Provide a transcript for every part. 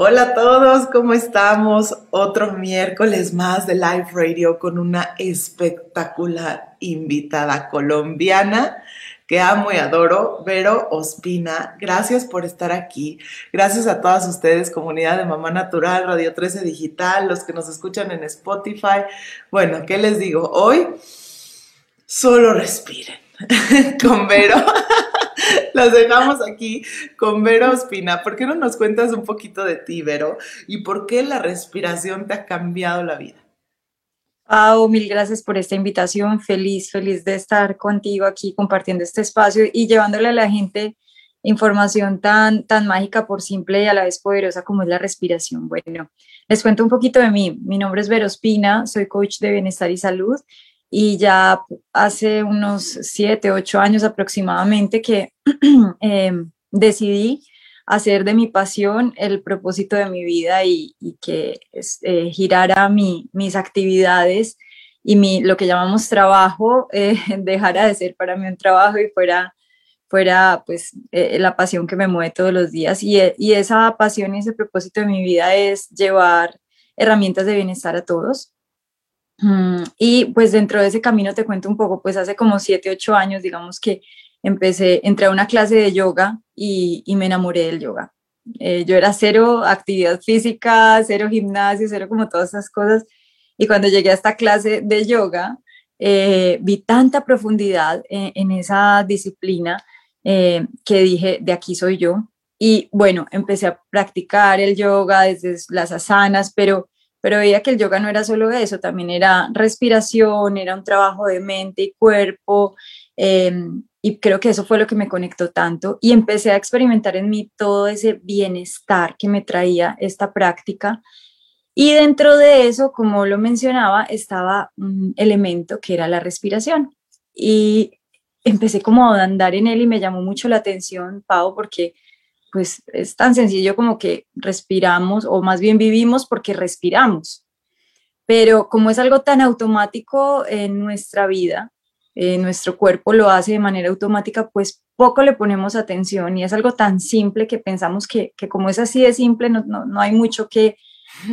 Hola a todos, ¿cómo estamos? Otro miércoles más de Live Radio con una espectacular invitada colombiana que amo y adoro, Vero Ospina. Gracias por estar aquí. Gracias a todas ustedes, comunidad de Mamá Natural, Radio 13 Digital, los que nos escuchan en Spotify. Bueno, ¿qué les digo? Hoy solo respiren con Vero. Las dejamos aquí con Vero Ospina. ¿Por qué no nos cuentas un poquito de ti, Vero? ¿Y por qué la respiración te ha cambiado la vida? Pau, mil gracias por esta invitación. Feliz, feliz de estar contigo aquí compartiendo este espacio y llevándole a la gente información tan, tan mágica por simple y a la vez poderosa como es la respiración. Bueno, les cuento un poquito de mí. Mi nombre es Vero Ospina, soy coach de bienestar y salud y ya hace unos siete, ocho años aproximadamente que em, decidí hacer de mi pasión el propósito de mi vida y, que eh, girara mi, mis actividades y mi, lo que llamamos trabajo eh, dejara de ser para mí un trabajo y fuera, fuera pues eh, la pasión que me mueve todos los días. Y, y esa pasión y ese propósito de mi vida es llevar herramientas de bienestar a todos y pues dentro de ese camino te cuento un poco, pues hace como siete, ocho años, digamos que empecé, entré a una clase de yoga y, me enamoré del yoga. Eh, yo era cero actividad física, cero gimnasio, cero como todas esas cosas. Y cuando llegué a esta clase de yoga, eh, vi tanta profundidad en, esa disciplina eh, que dije, de aquí soy yo. Y bueno, empecé a practicar el yoga desde las asanas, pero pero veía que el yoga no era solo eso, también era respiración, era un trabajo de mente y cuerpo, em, y creo que eso fue lo que me conectó tanto y empecé a experimentar en mí todo ese bienestar que me traía esta práctica. Y dentro de eso, como lo mencionaba, estaba un elemento que era la respiración. Y empecé como a andar en él y me llamó mucho la atención, Pau, porque pues es tan sencillo como que respiramos o más bien vivimos porque respiramos. Pero como es algo tan automático en nuestra vida, nuestro cuerpo lo hace de manera automática, pues poco le ponemos atención y es algo tan simple que pensamos que, como es así de simple, no, hay mucho que,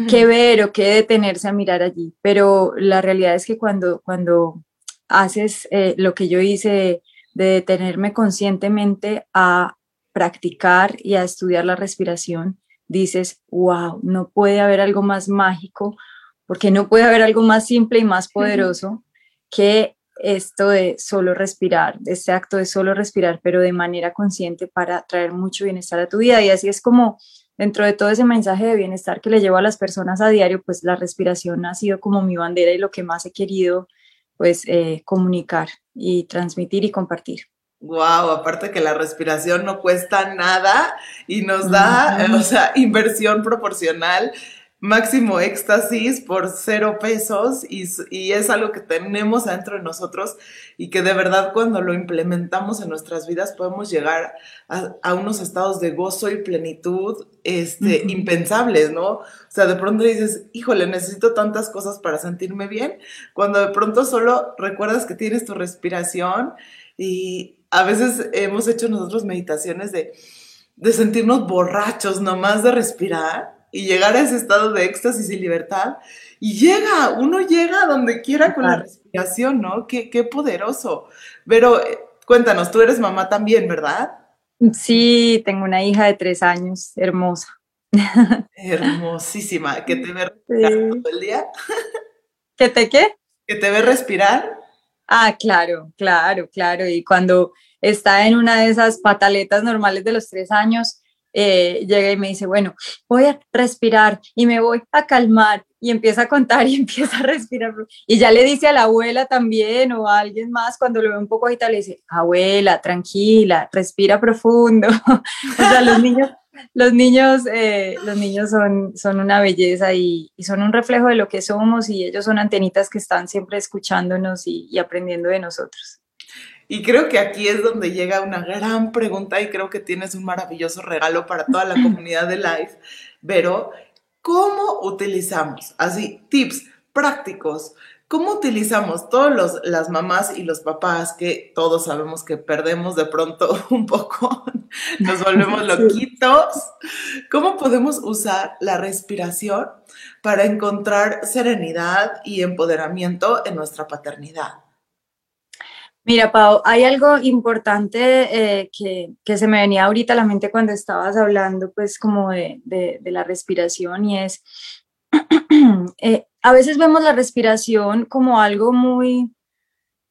que, ver o que detenerse a mirar allí. Pero la realidad es que cuando, cuando haces eh, lo que yo hice de detenerme conscientemente a practicar y a estudiar la respiración, dices, wow, no puede haber algo más mágico, porque no puede haber algo más simple y más poderoso que esto de solo respirar, este acto de solo respirar, pero de manera consciente para traer mucho bienestar a tu vida. Y así es como dentro de todo ese mensaje de bienestar que le llevo a las personas a diario, pues la respiración ha sido como mi bandera y lo que más he querido pues eh, comunicar y transmitir y compartir. Wow, aparte que la respiración no cuesta nada y nos da, o sea, inversión proporcional, máximo éxtasis por cero pesos y, y, es algo que tenemos adentro de nosotros y que de verdad cuando lo implementamos en nuestras vidas podemos llegar a, unos estados de gozo y plenitud este, impensables, ¿no? O sea, de pronto dices, híjole, necesito tantas cosas para sentirme bien, cuando de pronto solo recuerdas que tienes tu respiración y, a veces hemos hecho nosotros meditaciones de, sentirnos borrachos nomás de respirar y llegar a ese estado de éxtasis y libertad. Y llega, uno llega a donde quiera con la respiración, ¿no? Qué, qué poderoso. Pero eh, cuéntanos, tú eres mamá también, ¿verdad? Sí, tengo una hija de tres años, hermosa. Hermosísima, que te ve respirar todo el día. ¿Que te qué? Que te ve respirar. Ah, claro, claro, claro. Y cuando está en una de esas pataletas normales de los tres años, eh, llega y me dice, bueno, voy a respirar y me voy a calmar y empieza a contar y empieza a respirar. Y ya le dice a la abuela también o a alguien más cuando lo ve un poco agitado, le dice, abuela, tranquila, respira profundo. o sea, los niños, los niños, eh, los niños son, son una belleza y, son un reflejo de lo que somos y ellos son antenitas que están siempre escuchándonos y aprendiendo de nosotros. Y creo que aquí es donde llega una gran pregunta y creo que tienes un maravilloso regalo para toda la comunidad de Life. Pero, ¿cómo utilizamos? Así, tips prácticos. ¿Cómo utilizamos todos las mamás y los papás que todos sabemos que perdemos de pronto un poco, nos volvemos loquitos? ¿Cómo podemos usar la respiración para encontrar serenidad y empoderamiento en nuestra paternidad? Mira, Pau, hay algo importante eh, que, se me venía ahorita a la mente cuando estabas hablando, pues, como de, la respiración y es, eh, a veces vemos la respiración como algo muy,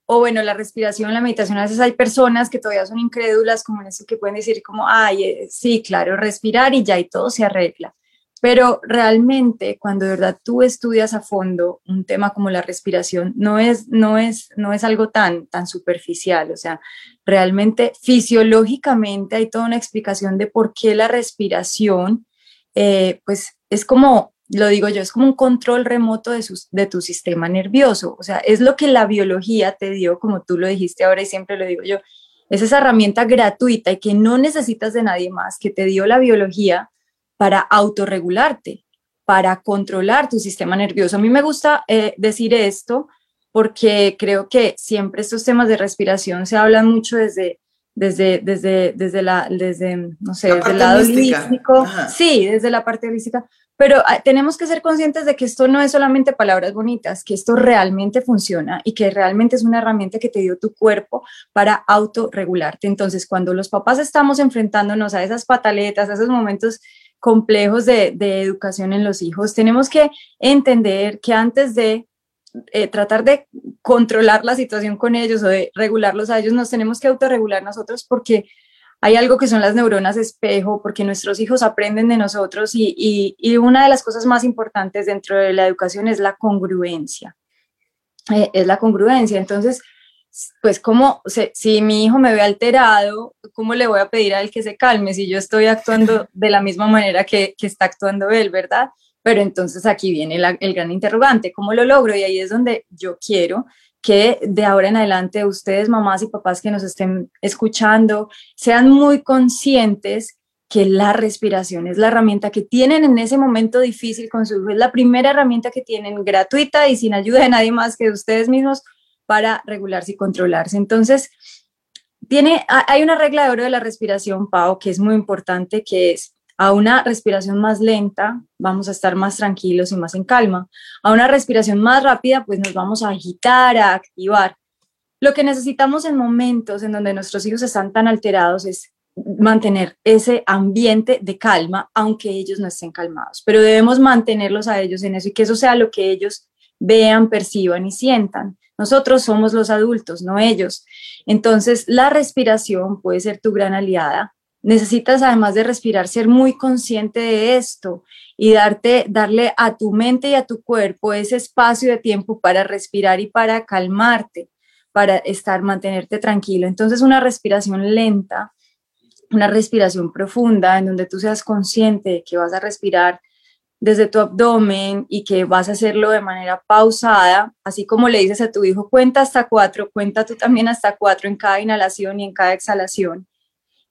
o bueno, la respiración, la meditación, a veces hay personas que todavía son incrédulas como en eso que pueden decir como, ay, eh, sí, claro, respirar y ya y todo se arregla. Pero realmente cuando de verdad tú estudias a fondo un tema como la respiración, no es, no es, no es algo tan, tan superficial, o sea, realmente fisiológicamente hay toda una explicación de por qué la respiración, eh, pues es como, lo digo yo, es como un control remoto de, de tu sistema nervioso, o sea, es lo que la biología te dio, como tú lo dijiste ahora y siempre lo digo yo, es esa herramienta gratuita y que no necesitas de nadie más, que te dio la biología para autorregularte, para controlar tu sistema nervioso. A mí me gusta eh, decir esto porque creo que siempre estos temas de respiración se hablan mucho desde, desde, desde, desde la, desde, no sé, desde el lado holístico. Sí, desde la parte holística. Pero ah, tenemos que ser conscientes de que esto no es solamente palabras bonitas, que esto realmente funciona y que realmente es una herramienta que te dio tu cuerpo para autorregularte. Entonces, cuando los papás estamos enfrentándonos a esas pataletas, a esos momentos complejos de, educación en los hijos, tenemos que entender que antes de eh, tratar de controlar la situación con ellos o de regularlos a ellos, nos tenemos que autorregular nosotros porque hay algo que son las neuronas espejo, porque nuestros hijos aprenden de nosotros y, una de las cosas más importantes dentro de la educación es la congruencia. Eh, es la congruencia. Entonces, pues como si mi hijo me ve alterado, ¿cómo le voy a pedir a él que se calme si yo estoy actuando de la misma manera que, está actuando él, verdad? Pero entonces aquí viene el gran interrogante, ¿cómo lo logro? Y ahí es donde yo quiero que de ahora en adelante ustedes, mamás y papás que nos estén escuchando, sean muy conscientes que la respiración es la herramienta que tienen en ese momento difícil con su es la primera herramienta que tienen gratuita y sin ayuda de nadie más que de ustedes mismos para regularse y controlarse. Entonces, tiene, hay una regla de oro de la respiración, Pau, que es muy importante, que es a una respiración más lenta vamos a estar más tranquilos y más en calma. A una respiración más rápida, pues nos vamos a agitar, a activar. Lo que necesitamos en momentos en donde nuestros hijos están tan alterados es mantener ese ambiente de calma, aunque ellos no estén calmados, pero debemos mantenerlos a ellos en eso y que eso sea lo que ellos vean, perciban y sientan. Nosotros somos los adultos, no ellos. Entonces, la respiración puede ser tu gran aliada. Necesitas, además de respirar, ser muy consciente de esto y darte, darle a tu mente y a tu cuerpo ese espacio de tiempo para respirar y para calmarte, para estar, mantenerte tranquilo. Entonces, una respiración lenta, una respiración profunda, en donde tú seas consciente de que vas a respirar desde tu abdomen y que vas a hacerlo de manera pausada, así como le dices a tu hijo, cuenta hasta cuatro, cuenta tú también hasta cuatro en cada inhalación y en cada exhalación.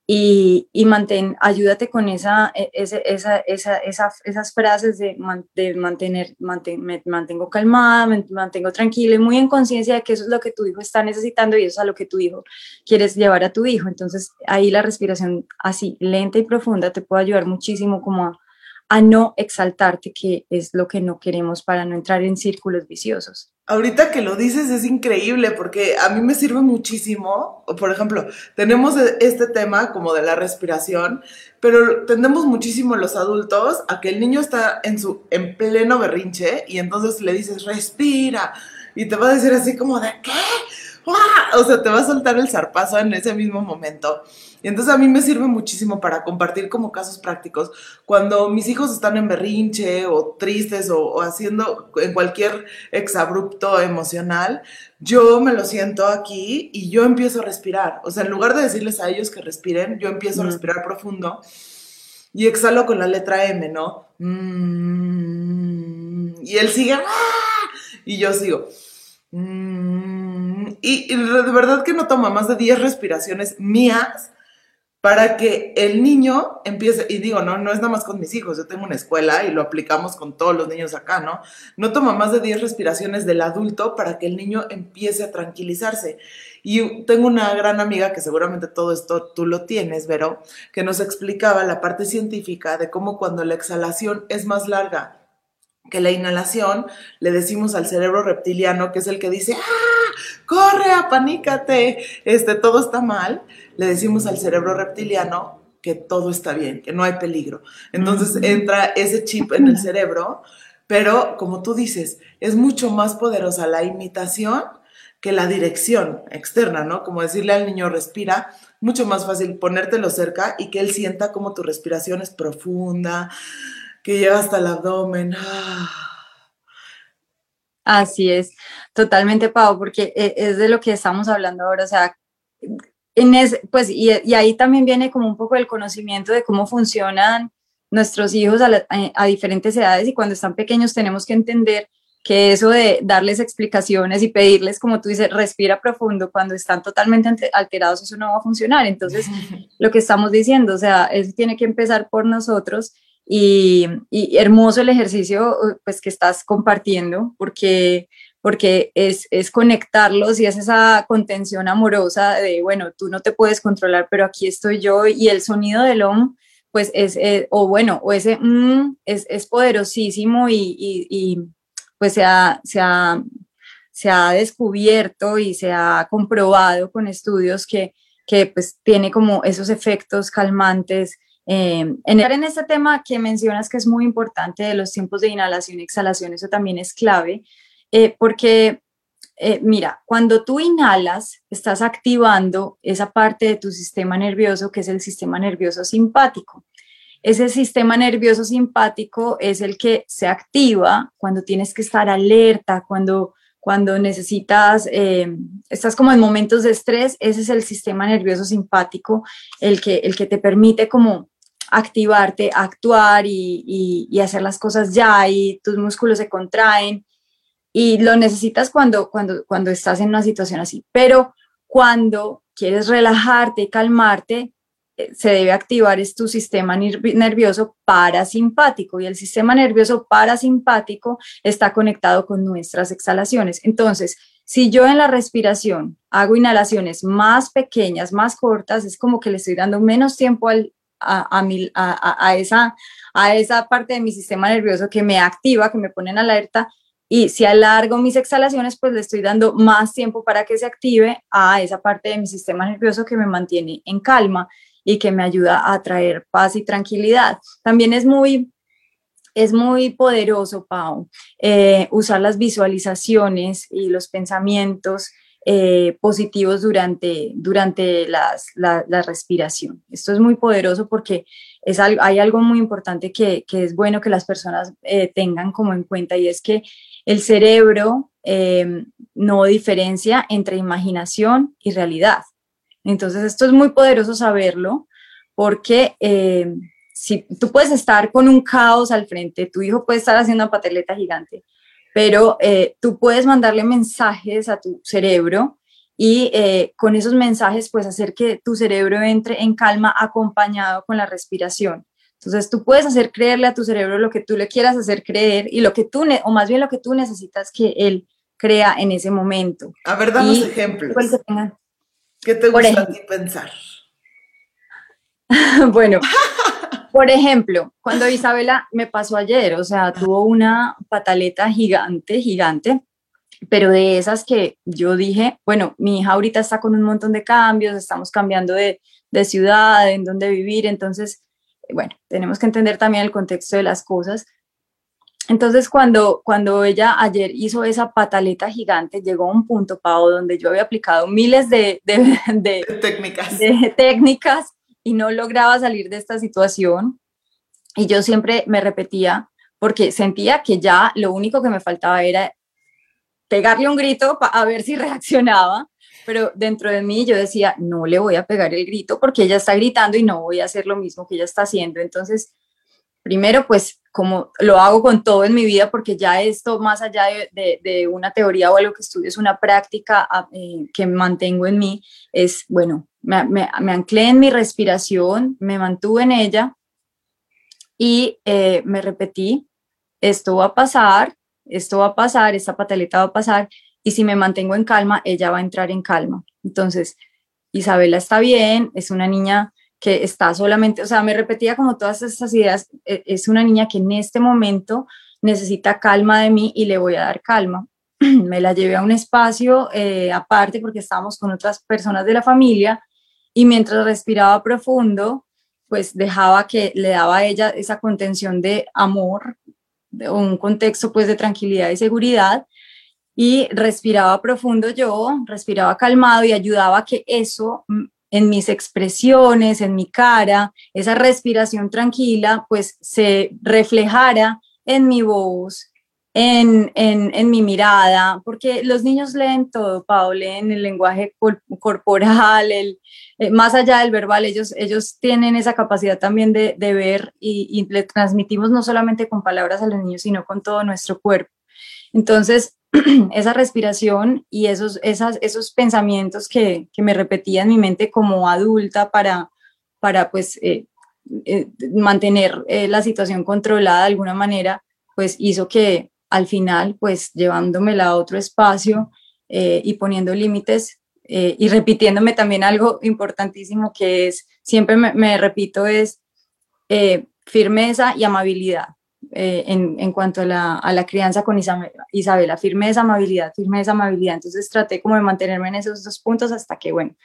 Y, y mantén, ayúdate con esa, e, esa, esa, esa, esas frases de, de mantener, me mantengo calmada, me mantengo tranquila y muy en conciencia de que eso es lo que tu hijo está necesitando y eso es a lo que tu hijo quieres llevar a tu hijo. Entonces ahí la respiración así, lenta y profunda, te puede ayudar muchísimo como a, a no exaltarte, que es lo que no queremos para no entrar en círculos viciosos. Ahorita que lo dices es increíble porque a mí me sirve muchísimo, por ejemplo, tenemos e, este tema como de la respiración, pero tendemos muchísimo los adultos a que el niño está en su en pleno berrinche y entonces le dices respira y te va a decir así como de qué, o sea, te va a soltar el zarpazo en ese mismo momento. Y entonces a mí me sirve muchísimo para compartir como casos prácticos. Cuando mis hijos están en berrinche o tristes o, haciendo en cualquier exabrupto emocional, yo me lo siento aquí y yo empiezo a respirar. O sea, en lugar de decirles a ellos que respiren, yo empiezo a respirar profundo y exhalo con la letra M, ¿no? Mm, y él sigue, ¡ah! y yo sigo. Mm, y, de verdad que no toma más de 10 respiraciones mías para que el niño empiece, y digo, no, no es nada más con mis hijos, yo tengo una escuela y lo aplicamos con todos los niños acá, ¿no? No toma más de 10 respiraciones del adulto para que el niño empiece a tranquilizarse. Y tengo una gran amiga que seguramente todo esto tú lo tienes, Vero, que nos explicaba la parte científica de cómo cuando la exhalación es más larga que la inhalación, le decimos al cerebro reptiliano, que es el que dice, ¡ah! ¡Corre, apanícate! Este, todo está mal. Le decimos al cerebro reptiliano que todo está bien, que no hay peligro. Entonces entra ese chip en el cerebro, pero como tú dices, es mucho más poderosa la imitación que la dirección externa, ¿no? Como decirle al niño respira, mucho más fácil ponértelo cerca y que él sienta como tu respiración es profunda, que llega hasta el abdomen. Así es, totalmente, Pau, porque e, es de lo que estamos hablando ahora, o sea, en ese, pues, y, ahí también viene como un poco el conocimiento de cómo funcionan nuestros hijos a, a diferentes edades y cuando están pequeños tenemos que entender que eso de darles explicaciones y pedirles, como tú dices, respira profundo cuando están totalmente alterados, eso no va a funcionar. Entonces, lo que estamos diciendo, o sea, eso tiene que empezar por nosotros y, hermoso el ejercicio pues que estás compartiendo porque porque es, es, conectarlos y es esa contención amorosa de, bueno, tú no te puedes controlar, pero aquí estoy yo y el sonido del OM, pues es, eh, o bueno, o ese mm, es, es, poderosísimo y, y pues se ha, se ha, se ha descubierto y se ha comprobado con estudios que, que pues tiene como esos efectos calmantes. Eh, en, en este tema que mencionas que es muy importante de los tiempos de inhalación y exhalación, eso también es clave, eh, porque eh, mira, cuando tú inhalas, estás activando esa parte de tu sistema nervioso que es el sistema nervioso simpático. Ese sistema nervioso simpático es el que se activa cuando tienes que estar alerta, cuando, cuando necesitas, eh, estás como en momentos de estrés, ese es el sistema nervioso simpático el que, el que te permite como activarte, actuar y, y, hacer las cosas ya y tus músculos se contraen y lo necesitas cuando, cuando, cuando estás en una situación así. Pero cuando quieres relajarte y calmarte, eh, se debe activar es tu sistema nervioso parasimpático y el sistema nervioso parasimpático está conectado con nuestras exhalaciones. Entonces, si yo en la respiración hago inhalaciones más pequeñas, más cortas, es como que le estoy dando menos tiempo a, a, esa, a esa parte de mi sistema nervioso que me activa, que me pone en alerta. Y si alargo mis exhalaciones, pues le estoy dando más tiempo para que se active a esa parte de mi sistema nervioso que me mantiene en calma y que me ayuda a traer paz y tranquilidad. También es muy, es muy poderoso, Pau, eh, usar las visualizaciones y los pensamientos eh, positivos durante, durante la, respiración. Esto es muy poderoso porque es, hay algo muy importante que, es bueno que las personas eh, tengan como en cuenta y es que el cerebro no diferencia entre imaginación y realidad. Entonces, esto es muy poderoso saberlo porque eh, si tú puedes estar con un caos al frente, tu hijo puede estar haciendo una pateleta gigante, pero eh, tú puedes mandarle mensajes a tu cerebro y eh, con esos mensajes puedes hacer que tu cerebro entre en calma acompañado con la respiración. Entonces tú puedes hacer creerle a tu cerebro lo que tú le quieras hacer creer y lo que tú, o más bien lo que tú necesitas que él crea en ese momento. A ver, damos ejemplos. ¿Qué te gusta a ti pensar? bueno, por ejemplo, cuando Isabela me pasó ayer, o sea, tuvo una pataleta gigante, gigante, pero de esas que yo dije, bueno, mi hija ahorita está con un montón de cambios, estamos cambiando de, de ciudad, en dónde vivir, entonces, bueno, tenemos que entender también el contexto de las cosas, entonces, cuando, cuando ella ayer hizo esa pataleta gigante, llegó a un punto, Pau, donde yo había aplicado miles de, técnicas. de técnicas y no lograba salir de esta situación. Y yo siempre me repetía, porque sentía que ya lo único que me faltaba era pegarle un grito a ver si reaccionaba, pero dentro de mí yo decía, no le voy a pegar el grito porque ella está gritando y no voy a hacer lo mismo que ella está haciendo. Entonces, primero, pues como lo hago con todo en mi vida, porque ya esto, más allá de, una teoría o algo que estudio, es una práctica ah, eh, que mantengo en mí, es, bueno, me, me, en mi respiración, me mantuve en ella y eh, me repetí, esto va a pasar, esto va a pasar, esta pataleta va a pasar, y si me mantengo en calma, ella va a entrar en calma. Entonces, Isabela está bien, es una niña que está solamente, o sea, me repetía como todas esas ideas, e, es una niña que en este momento necesita calma de mí y le voy a dar calma. me la llevé a un espacio eh, aparte porque estábamos con otras personas de la familia y mientras respiraba profundo, pues dejaba que le daba a ella esa contención de amor, de un contexto pues de tranquilidad y seguridad y respiraba profundo yo, respiraba calmado y ayudaba a que eso en mis expresiones, en mi cara, esa respiración tranquila, pues se reflejara en mi voz, en, mi mirada, porque los niños leen todo, Pau, leen el lenguaje corporal, el, eh, más allá del verbal, ellos, ellos tienen esa capacidad también de, ver y, y, le transmitimos no solamente con palabras a los niños, sino con todo nuestro cuerpo. Entonces, esa respiración y esos, esas, esos pensamientos que, me repetía en mi mente como adulta para, para pues, eh, eh, mantener eh, la situación controlada de alguna manera, pues hizo que al final, pues llevándomela a otro espacio y poniendo límites y repitiéndome también algo importantísimo que es, siempre me repito, es firmeza y amabilidad eh, en, cuanto a la, crianza con Isabela, Isabela, firmeza, amabilidad, firmeza, amabilidad. Entonces traté como de mantenerme en esos dos puntos hasta que, bueno,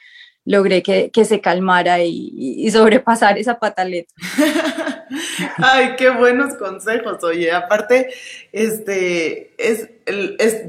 logré que, se calmara y, sobrepasar esa pataleta. Ay, qué buenos consejos, oye. Aparte, este, es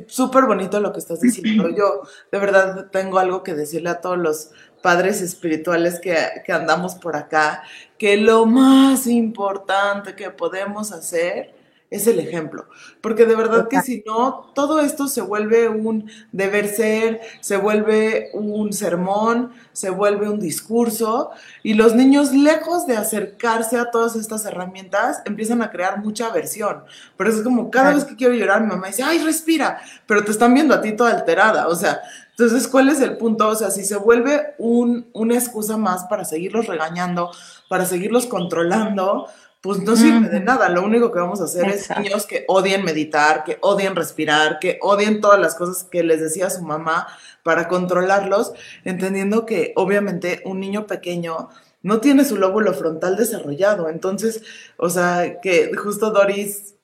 súper bonito lo que estás diciendo. Yo de verdad tengo algo que decirle a todos los padres espirituales que, que andamos por acá, que lo más importante que podemos hacer es el ejemplo. Porque de verdad que si no, todo esto se vuelve un deber ser, se vuelve un sermón, se vuelve un discurso y los niños lejos de acercarse a todas estas herramientas empiezan a crear mucha aversión. Pero es como cada vez que quiero llorar mi mamá dice, ay, respira, pero te están viendo a ti toda alterada. O sea, entonces, ¿cuál es el punto? O sea, si se vuelve un, una excusa más para seguirlos regañando, para seguirlos controlando, pues no sirve de nada. Lo único que vamos a hacer es niños que odien meditar, que odien respirar, que odien todas las cosas que les decía su mamá para controlarlos, entendiendo que obviamente un niño pequeño no tiene su lóbulo frontal desarrollado. Entonces, o sea, que justo Doris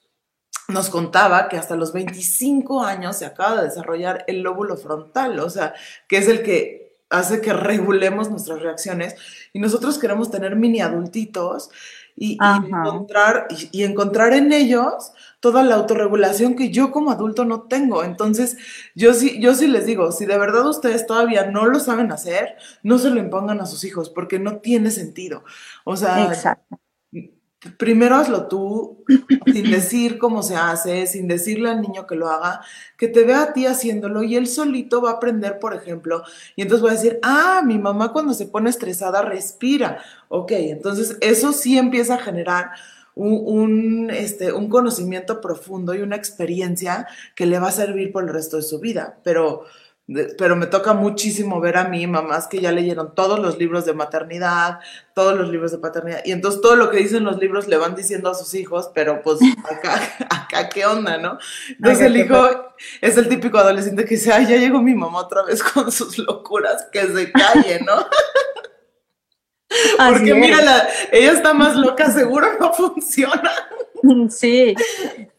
nos contaba que hasta los 25 años se acaba de desarrollar el lóbulo frontal, o sea, que es el que hace que regulemos nuestras reacciones y nosotros queremos tener mini adultitos y, encontrar, y, encontrar en ellos toda la autorregulación que yo como adulto no tengo. Entonces, yo sí, yo sí les digo, si de verdad ustedes todavía no lo saben hacer, no se lo impongan a sus hijos porque no tiene sentido. O sea, Exacto primero hazlo tú, sin decir cómo se hace, sin decirle al niño que lo haga, que te vea a ti haciéndolo y él solito va a aprender, por ejemplo, y entonces va a decir, ah, mi mamá cuando se pone estresada respira. Ok, entonces eso sí empieza a generar un, este, un conocimiento profundo y una experiencia que le va a servir por el resto de su vida, pero pero me toca muchísimo ver a mí mamás que ya leyeron todos los libros de maternidad, todos los libros de paternidad, y entonces todo lo que dicen los libros le van diciendo a sus hijos, pero pues acá, acá qué onda, ¿no? Entonces el hijo es el típico adolescente que dice, ay, ya llegó mi mamá otra vez con sus locuras, que se calle, ¿no? Porque mírala, ella está más loca, seguro no funciona. Sí,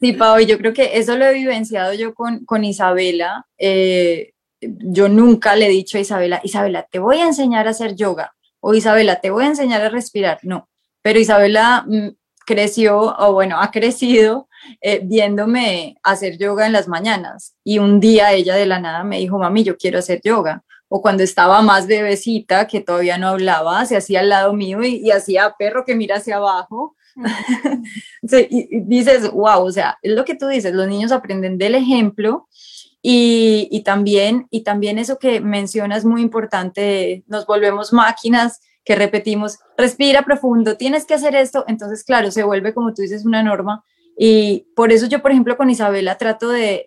sí, Pau, yo creo que eso lo he vivenciado yo con, con Isabela. Eh, yo nunca le he dicho a Isabela, Isabela, te voy a enseñar a hacer yoga o Isabela, te voy a enseñar a respirar. No, pero Isabela mm, creció, o bueno, ha crecido eh, viéndome hacer yoga en las mañanas. Y un día ella de la nada me dijo, mami, yo quiero hacer yoga. O cuando estaba más bebecita, que todavía no hablaba, se hacía al lado mío y, hacía perro que mira hacia abajo. y dices, wow, o sea, es lo que tú dices, los niños aprenden del ejemplo y, también, y también eso que mencionas muy importante, nos volvemos máquinas que repetimos, respira profundo, tienes que hacer esto, entonces claro, se vuelve como tú dices una norma. Y por eso yo, por ejemplo, con Isabela trato de,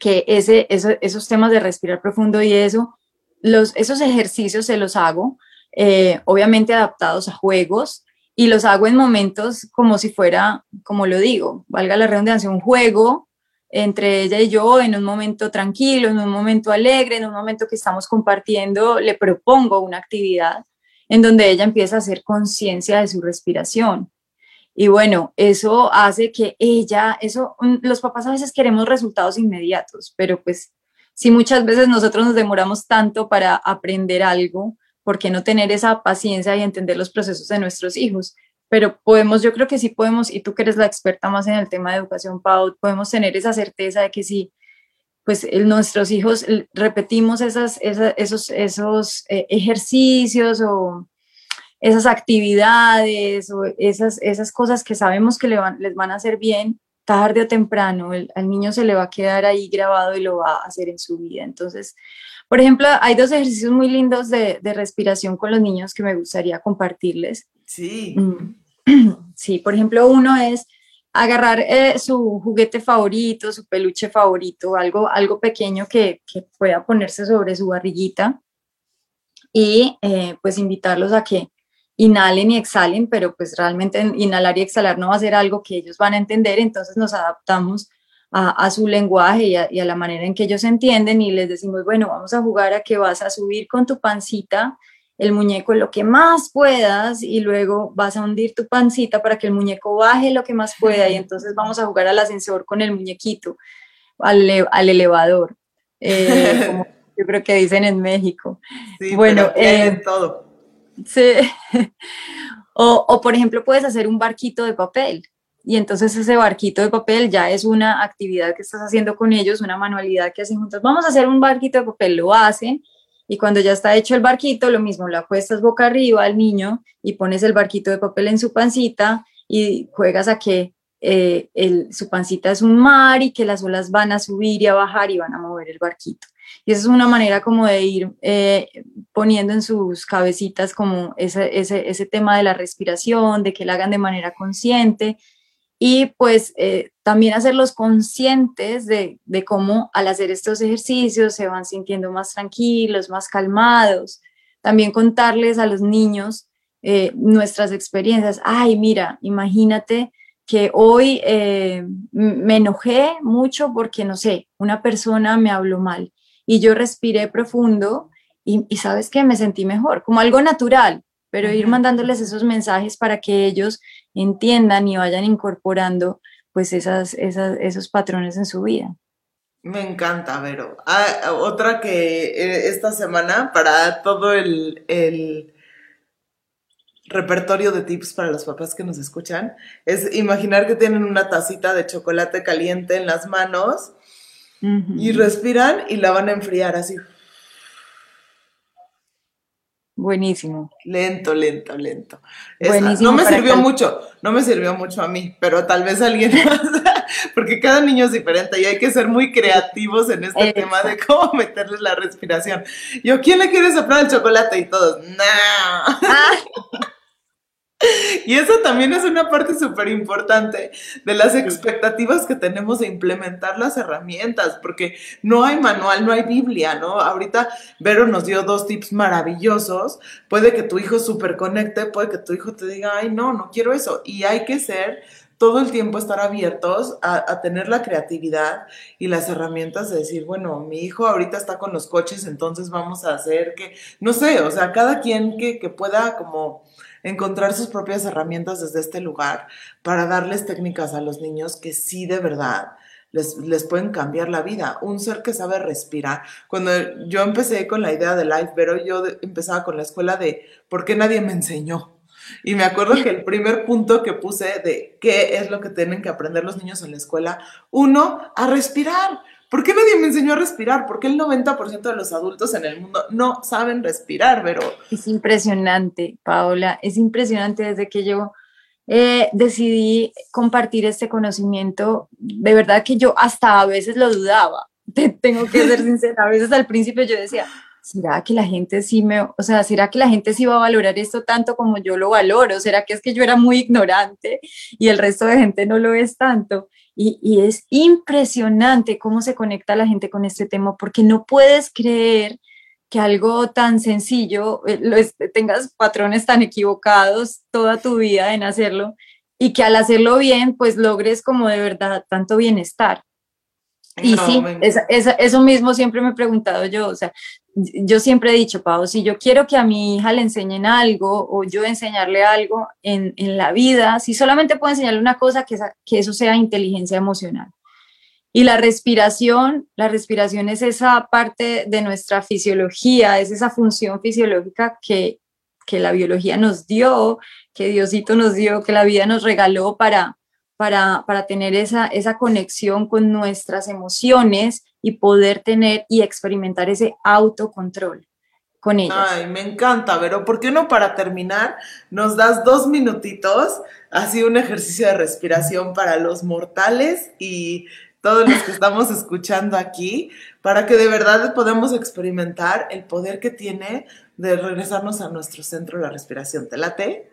que ese, esos temas de respirar profundo y eso, los, esos ejercicios se los hago, eh, obviamente adaptados a juegos, y los hago en momentos como si fuera, como lo digo, valga la redundancia, un juego entre ella y yo en un momento tranquilo, en un momento alegre, en un momento que estamos compartiendo, le propongo una actividad en donde ella empieza a hacer conciencia de su respiración. Y bueno, eso hace que ella, eso, los papás a veces queremos resultados inmediatos, pero pues si muchas veces nosotros nos demoramos tanto para aprender algo, ¿por qué no tener esa paciencia y entender los procesos de nuestros hijos? Pero podemos, yo creo que sí podemos, y tú que eres la experta más en el tema de educación, Pau, podemos tener esa certeza de que sí, pues nuestros hijos repetimos esas, esos, esos eh, ejercicios o esas actividades o esas, esas cosas que sabemos que le van, les van a hacer bien, tarde o temprano, al niño se le va a quedar ahí grabado y lo va a hacer en su vida. Entonces, por ejemplo, hay dos ejercicios muy lindos de, respiración con los niños que me gustaría compartirles. Sí. Mm. Sí, por ejemplo, uno es agarrar eh, su juguete favorito, su peluche favorito, algo, algo pequeño que, pueda ponerse sobre su barriguita y eh, pues invitarlos a que inhalen y exhalen, pero pues realmente inhalar y exhalar no va a ser algo que ellos van a entender, entonces nos adaptamos a, su lenguaje y a, la manera en que ellos entienden y les decimos, bueno, vamos a jugar a que vas a subir con tu pancita el muñeco lo que más puedas y luego vas a hundir tu pancita para que el muñeco baje lo que más pueda y entonces vamos a jugar al ascensor con el muñequito, al, elevador, eh, como yo creo que dicen en México. Sí, bueno, eh, todo. Sí. o, o, por ejemplo, puedes hacer un barquito de papel y entonces ese barquito de papel ya es una actividad que estás haciendo con ellos, una manualidad que hacen juntos. Vamos a hacer un barquito de papel, lo hacen y cuando ya está hecho el barquito, lo mismo, lo acuestas boca arriba al niño y pones el barquito de papel en su pancita y juegas a que eh, su pancita es un mar y que las olas van a subir y a bajar y van a mover el barquito. Y esa es una manera como de ir eh, poniendo en sus cabecitas como ese, ese, ese, tema de la respiración, de que la hagan de manera consciente y pues eh, también hacerlos conscientes de, de, cómo al hacer estos ejercicios se van sintiendo más tranquilos, más calmados. También contarles a los niños eh, nuestras experiencias. Ay, mira, imagínate que hoy eh, me enojé mucho porque, no sé, una persona me habló mal y yo respiré profundo y, y sabes que me sentí mejor, como algo natural, pero ir mandándoles esos mensajes para que ellos entiendan y vayan incorporando pues esas, esas, esos patrones en su vida. Me encanta, Vero. Ah, otra que eh, esta semana para todo el, el, repertorio de tips para los papás que nos escuchan es imaginar que tienen una tacita de chocolate caliente en las manos y respiran y la van a enfriar así. Buenísimo. Lento, lento, lento. no me sirvió mucho, no me sirvió mucho a mí, pero tal vez a alguien más, porque cada niño es diferente y hay que ser muy creativos en este tema de cómo meterles la respiración. Yo, ¿quién le quiere soplar el chocolate? Y todos, no. Ah. Y eso también es una parte súper importante de las expectativas que tenemos de implementar las herramientas, porque no hay manual, no hay Biblia, ¿no? Ahorita Vero nos dio dos tips maravillosos. Puede que tu hijo súper conecte, puede que tu hijo te diga, ay, no, no quiero eso. Y hay que ser todo el tiempo estar abiertos a, tener la creatividad y las herramientas de decir, bueno, mi hijo ahorita está con los coches, entonces vamos a hacer que, no sé, o sea, cada quien que, que pueda como encontrar sus propias herramientas desde este lugar para darles técnicas a los niños que sí de verdad les, les, pueden cambiar la vida. Un ser que sabe respirar. Cuando yo empecé con la idea de Life pero yo empezaba con la escuela de ¿por qué nadie me enseñó? Y me acuerdo que el primer punto que puse de qué es lo que tienen que aprender los niños en la escuela, uno, a respirar. ¿Por qué nadie me enseñó a respirar? Porque el 90% de los adultos en el mundo no saben respirar, pero... Es impresionante, Paola, es impresionante desde que yo eh, decidí compartir este conocimiento. De verdad que yo hasta a veces lo dudaba, tengo que ser sincera, a veces al principio yo decía, ¿será que la gente sí me, o sea, será que la gente sí va a valorar esto tanto como yo lo valoro? ¿Será que es que yo era muy ignorante y el resto de gente no lo es tanto? Y, es impresionante cómo se conecta la gente con este tema, porque no puedes creer que algo tan sencillo, eh, tengas patrones tan equivocados toda tu vida en hacerlo y que al hacerlo bien, pues logres como de verdad tanto bienestar. Y sí, eso mismo siempre me he preguntado yo, o sea, yo siempre he dicho, Pau, si yo quiero que a mi hija le enseñen algo o yo enseñarle algo en, en la vida, si solamente puedo enseñarle una cosa, que, que eso sea inteligencia emocional. Y la respiración, la respiración es esa parte de nuestra fisiología, es esa función fisiológica que, que la biología nos dio, que Diosito nos dio, que la vida nos regaló para, para, para tener esa, esa conexión con nuestras emociones y poder tener y experimentar ese autocontrol con ellas. Ay, me encanta, Vero. ¿Por qué no para terminar nos das dos minutitos, así un ejercicio de respiración para los mortales y todos los que estamos escuchando aquí, para que de verdad podamos experimentar el poder que tiene de regresarnos a nuestro centro de la respiración. ¿Te late?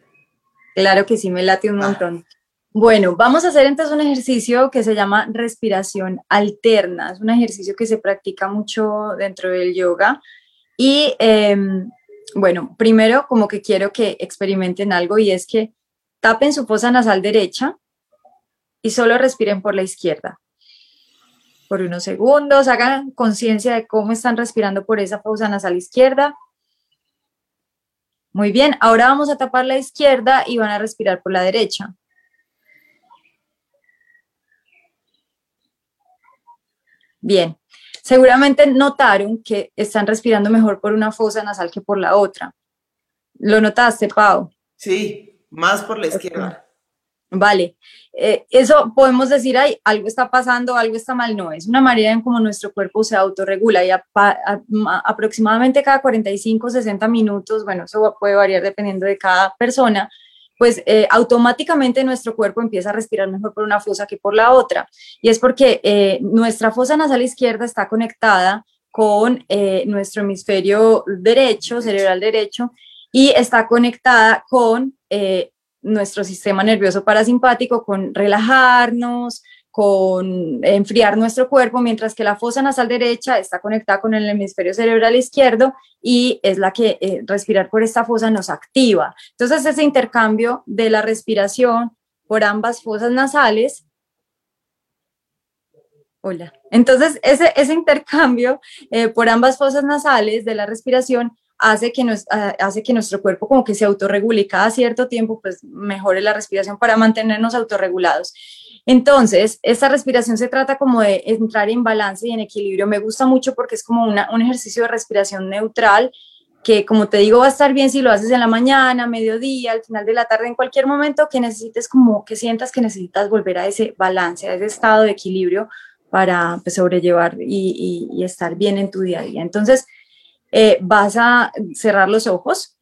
Claro que sí, me late un montón. Bueno, vamos a hacer entonces un ejercicio que se llama respiración alterna. Es un ejercicio que se practica mucho dentro del yoga. Y em, bueno, primero como que quiero que experimenten algo y es que tapen su fosa nasal derecha y solo respiren por la izquierda. Por unos segundos, hagan conciencia de cómo están respirando por esa fosa nasal izquierda. Muy bien, ahora vamos a tapar la izquierda y van a respirar por la derecha. Bien, seguramente notaron que están respirando mejor por una fosa nasal que por la otra. ¿Lo notaste, Pau? Sí, más por la izquierda. Vale, eh, eso podemos decir, ay, algo está pasando, algo está mal, no, es una manera en cómo nuestro cuerpo se autorregula y aproximadamente cada 45, 60 minutos, bueno, eso puede variar dependiendo de cada persona, pues eh, automáticamente nuestro cuerpo empieza a respirar mejor por una fosa que por la otra. Y es porque eh, nuestra fosa nasal izquierda está conectada con eh, nuestro hemisferio derecho, cerebral derecho, y está conectada con nuestro sistema nervioso parasimpático, con relajarnos, con enfriar nuestro cuerpo, mientras que la fosa nasal derecha está conectada con el hemisferio cerebral izquierdo y es la que eh, respirar por esta fosa nos activa. Entonces, ese intercambio de la respiración por ambas fosas nasales. Hola. Entonces, ese, ese intercambio eh, por ambas fosas nasales de la respiración hace que, nos, hace que nuestro cuerpo como que se autorregule y cada cierto tiempo pues mejore la respiración para mantenernos autorregulados. Entonces, esta respiración se trata como de entrar en balance y en equilibrio. Me gusta mucho porque es como un ejercicio de respiración neutral que, como te digo, va a estar bien si lo haces en la mañana, mediodía, al final de la tarde, en cualquier momento que necesites, como que sientas que necesitas volver a ese balance, a ese estado de equilibrio para pues, sobrellevar y, estar bien en tu día a día. Entonces, eh, vas a cerrar los ojos,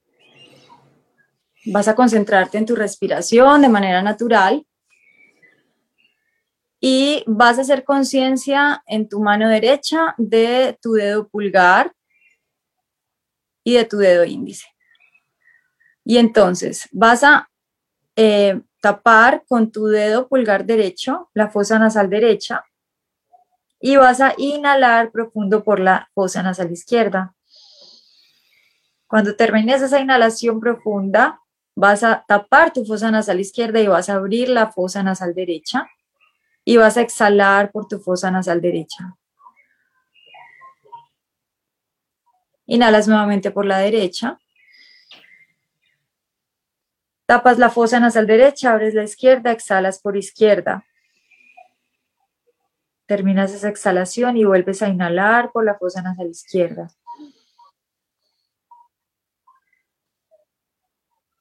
vas a concentrarte en tu respiración de manera natural y vas a hacer conciencia en tu mano derecha de tu dedo pulgar y de tu dedo índice. Y entonces vas a eh, tapar con tu dedo pulgar derecho la fosa nasal derecha y vas a inhalar profundo por la fosa nasal izquierda. Cuando termines esa inhalación profunda, vas a tapar tu fosa nasal izquierda y vas a abrir la fosa nasal derecha y vas a exhalar por tu fosa nasal derecha. Inhalas nuevamente por la derecha. Tapas la fosa nasal derecha, abres la izquierda, exhalas por izquierda. Terminas esa exhalación y vuelves a inhalar por la fosa nasal izquierda.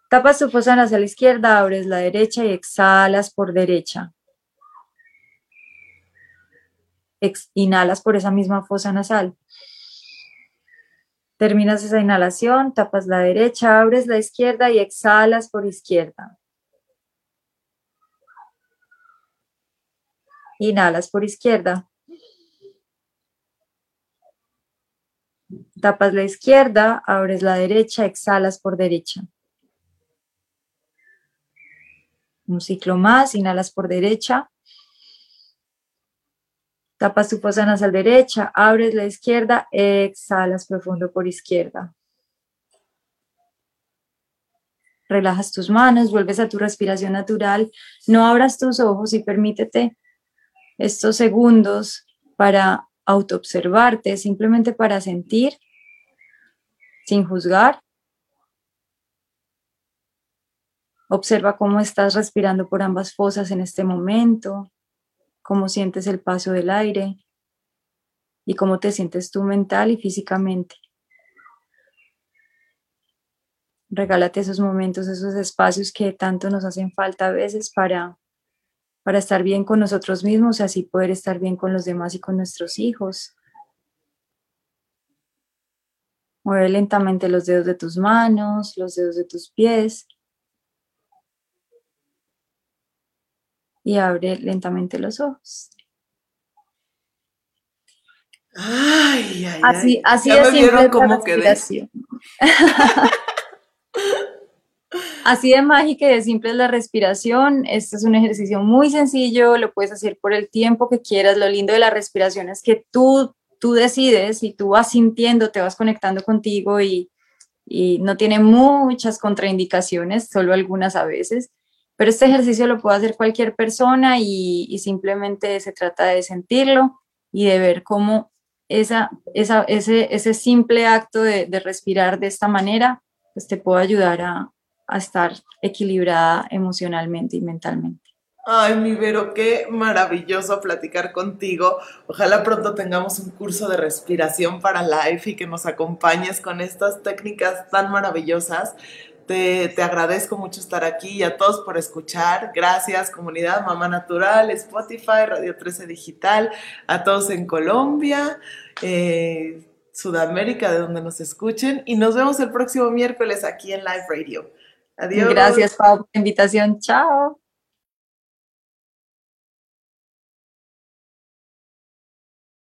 Tapas tu fosa nasal izquierda, abres la derecha y exhalas por derecha inhalas por esa misma fosa nasal. Terminas esa inhalación, tapas la derecha, abres la izquierda y exhalas por izquierda. Inhalas por izquierda. Tapas la izquierda, abres la derecha, exhalas por derecha. Un ciclo más, inhalas por derecha. Tapas tu fosa nasal derecha, abres la izquierda, exhalas profundo por izquierda. Relajas tus manos, vuelves a tu respiración natural. No abras tus ojos y permítete estos segundos para autoobservarte, simplemente para sentir sin juzgar. Observa cómo estás respirando por ambas fosas en este momento, cómo sientes el paso del aire y cómo te sientes tú mental y físicamente. Regálate esos momentos, esos espacios que tanto nos hacen falta a veces para, para estar bien con nosotros mismos y así poder estar bien con los demás y con nuestros hijos. Mueve lentamente los dedos de tus manos, los dedos de tus pies. Y abre lentamente los ojos. Ay, ay, así, así de simple como respiración. Así de mágica y de simple es la respiración. Este es un ejercicio muy sencillo, lo puedes hacer por el tiempo que quieras. Lo lindo de la respiración es que tú tú decides y tú vas sintiendo, te vas conectando contigo y, no tiene muchas contraindicaciones, solo algunas a veces. Pero este ejercicio lo puede hacer cualquier persona y, simplemente se trata de sentirlo y de ver cómo esa, esa, ese, ese simple acto de, respirar de esta manera pues te puede ayudar a, a estar equilibrada emocionalmente y mentalmente. Ay, mi Vero, qué maravilloso platicar contigo. Ojalá pronto tengamos un curso de respiración para Life y que nos acompañes con estas técnicas tan maravillosas. Te, te, agradezco mucho estar aquí y a todos por escuchar. Gracias, comunidad Mamá Natural, Spotify, Radio 13 Digital, a todos en Colombia, eh, Sudamérica, de donde nos escuchen. Y nos vemos el próximo miércoles aquí en Live Radio. Adiós. Gracias, Pau, por la invitación. Chao.